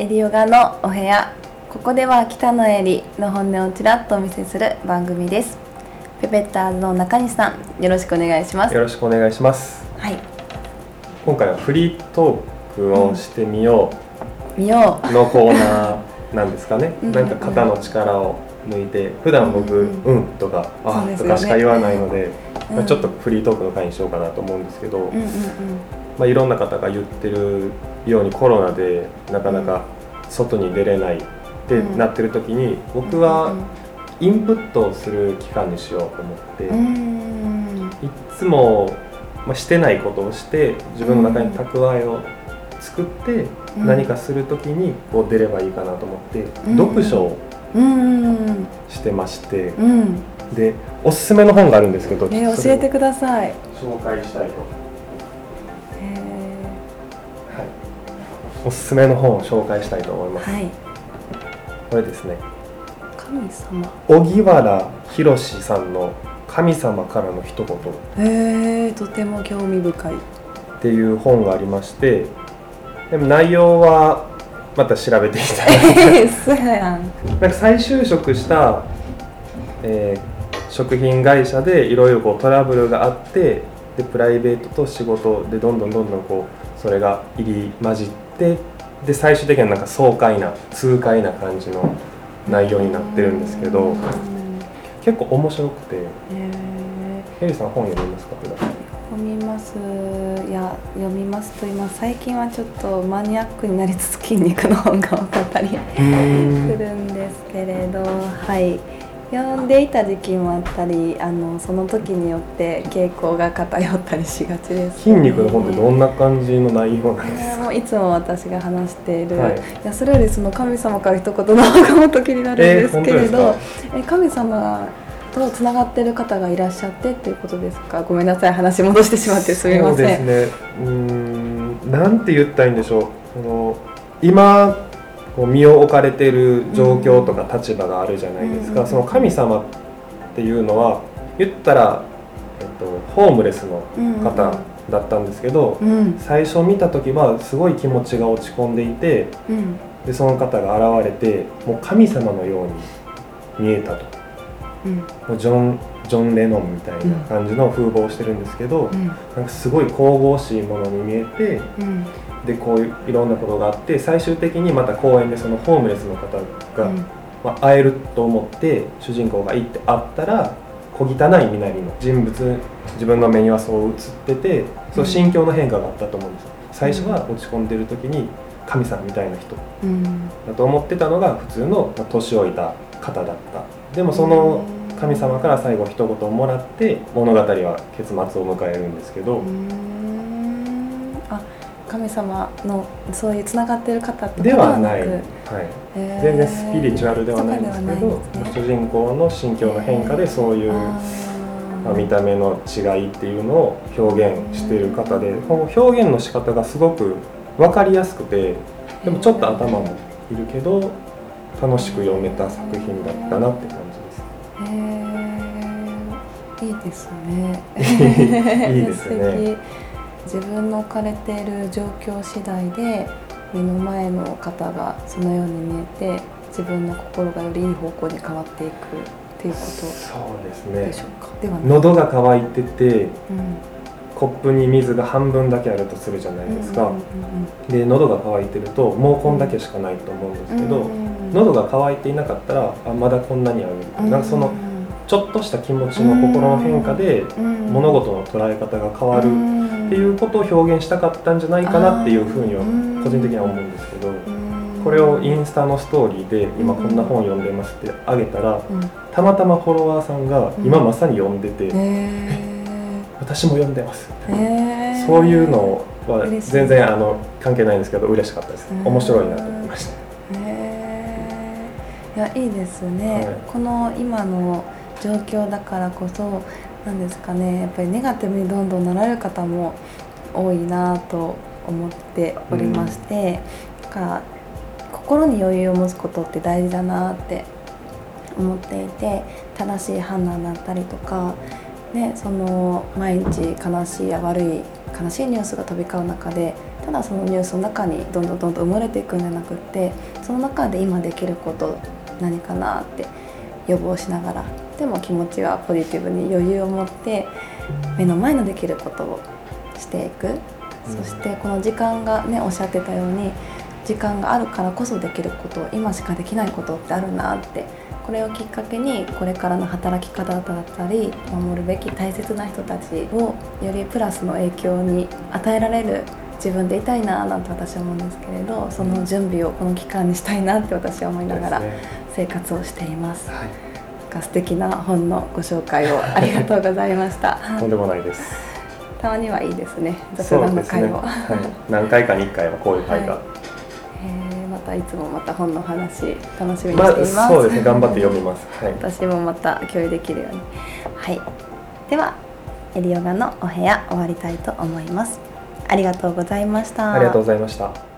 エリヨガのお部屋。ここでは北のエリの本音をちらっとお見せする番組です。ペペッターズの中西さんよろしくお願いします。よろしくお願いします。はい。今回はフリートークをしてみよ見よう。のコーナーなんですかね、うんなんか肩の力を抜いて普段僕「ううん。ん」とか「あそう」ですよね。とかしか言わないので、うんまあ、ちょっとフリートークの回にしようかなと思うんですけど、ううんうんうんまあ、いろんな方が言ってるようにコロナでなかなか外に出れないってなってる時に僕はインプットをする期間にしようと思って。いっつも、まあ、してないことをして自分の中に蓄えを作ってうん。何かする時にこう出ればいいかなと思って、うん。読書をしてましてでおすすめの本があるんですけどねそれを教えてください。へ紹介したいと、おすすめの本を紹介したいと思います、はい。これですね。神様。荻原博さんの「神様からの一言」へえとても興味深い。っていう本がありましてでも内容はまた調べていただいて。そうやん。なんか再就職した、えー食品会社でいろいろこうトラブルがあってでプライベートと仕事でどんどんどんどんこうそれが入り混じってで最終的にはなんか爽快な痛快な感じの内容になってるんですけどうん結構面白くて。へえヘリさん本読みますか？普段読みます。いや読みますと今最近はちょっとマニアックになりつつ筋肉の本が多かったりするんですけれどはい読んでいた時期もあったりあのその時によって傾向が偏ったりしがちです、筋肉の本ってどんな感じの内容なんですか？いつも私が話している、はい。い、やそれよりその神様から一言の方がもっと気になるんですけれど、えー神様とつながってる方がいらっしゃってっていうことですか？ごめんなさい話戻してしまってすみません。そうですね。うーんなんて言ったらいいんでしょう。その今こう身を置かれている状況とか立場があるじゃないですか、うんその神様っていうのは言ったら、えっと、ホームレスの方だったんですけど、うん。最初見た時はすごい気持ちが落ち込んでいてうん。でその方が現れてもう神様のように見えたと。うん。もうジョンジョン・レノンみたいな感じの風貌をしてるんですけど、うん。なんかすごい神々しいものに見えてうん。でこういういろんなことがあって最終的にまた公園でそのホームレスの方が、まあ、会えると思って主人公が行って会ったら小汚い身なりの人物自分の目にはそう映っててその心境の変化があったと思うんですよ。最初は落ち込んでる時に神様みたいな人うん。だと思ってたのが普通のまあ年老いた方だった。でもその神様から最後一言をもらって物語は結末を迎えるんですけど、あ神様のそういうつながってる方とかではない、くはい、へー。全然スピリチュアルではないんですけどね。主人公の心境の変化でそういう、あまあ、ー見た目の違いっていうのを表現している方でこの表現の仕方がすごく分かりやすくてでもちょっと頭もいるけど楽しく読めた作品だったなってえ いいですね。いいですね。自分の置かれている状況次第で目の前の方がそのように見えて自分の心がよりいい方向に変わっていくっていうこそうですとでねしょうか、ではない。喉が渇いててうん。コップに水が半分だけあるとするじゃないですか、うんうんで喉が渇いてると毛根だけしかないと思うんですけど、うん。うん喉が渇いていなかったらあまだこんなにある、うんなんかそのちょっとした気持ちの心の変化でうん。物事の捉え方が変わるっっていうことを表現したかったんじゃないかなっていうふうには個人的には思うんですけどこれをインスタのストーリーで今こんな本読んでますってあげたらうん。たまたまフォロワーさんが今まさに読んでてへ私も読んでますそういうのは全然あの関係ないんですけど嬉しかったです。うん。面白いなと思いました。いやいいですね、はい。この今の状況だからこそなんですかねやっぱりネガティブにどんどんなられる方も多いなと思っておりまして、だから心に余裕を持つことって大事だなって思っていて正しい判断だったりとか、ね、その毎日悲しいや悪い悲しいニュースが飛び交う中でただそのニュースの中にどんどんどんどん埋もれていくんじゃなくってその中で今できること何かなって予防しながらでも気持ちはポジティブに余裕を持って目の前のできることをしていく、うん、そしてこの時間がねおっしゃってたように時間があるからこそできること今しかできないことってあるなってこれをきっかけにこれからの働き方だったり守るべき大切な人たちをよりプラスの影響に与えられる自分でいたいななんて私は思うんですけれどその準備をこの期間にしたいなって私は思いながら生活をしています。はい、素敵な本のご紹介をありがとうございました。とんでもないです。たまにはいいですね。雑談の会を、ねはい、何回かに1回はこういう会が、はい。たいつもまた本の話楽しみにしています、まあ、そうですね。頑張って読みます、はい、私もまた共有できるように。はい。ではエリオガのお部屋終わりたいと思います。ありがとうございました。ありがとうございました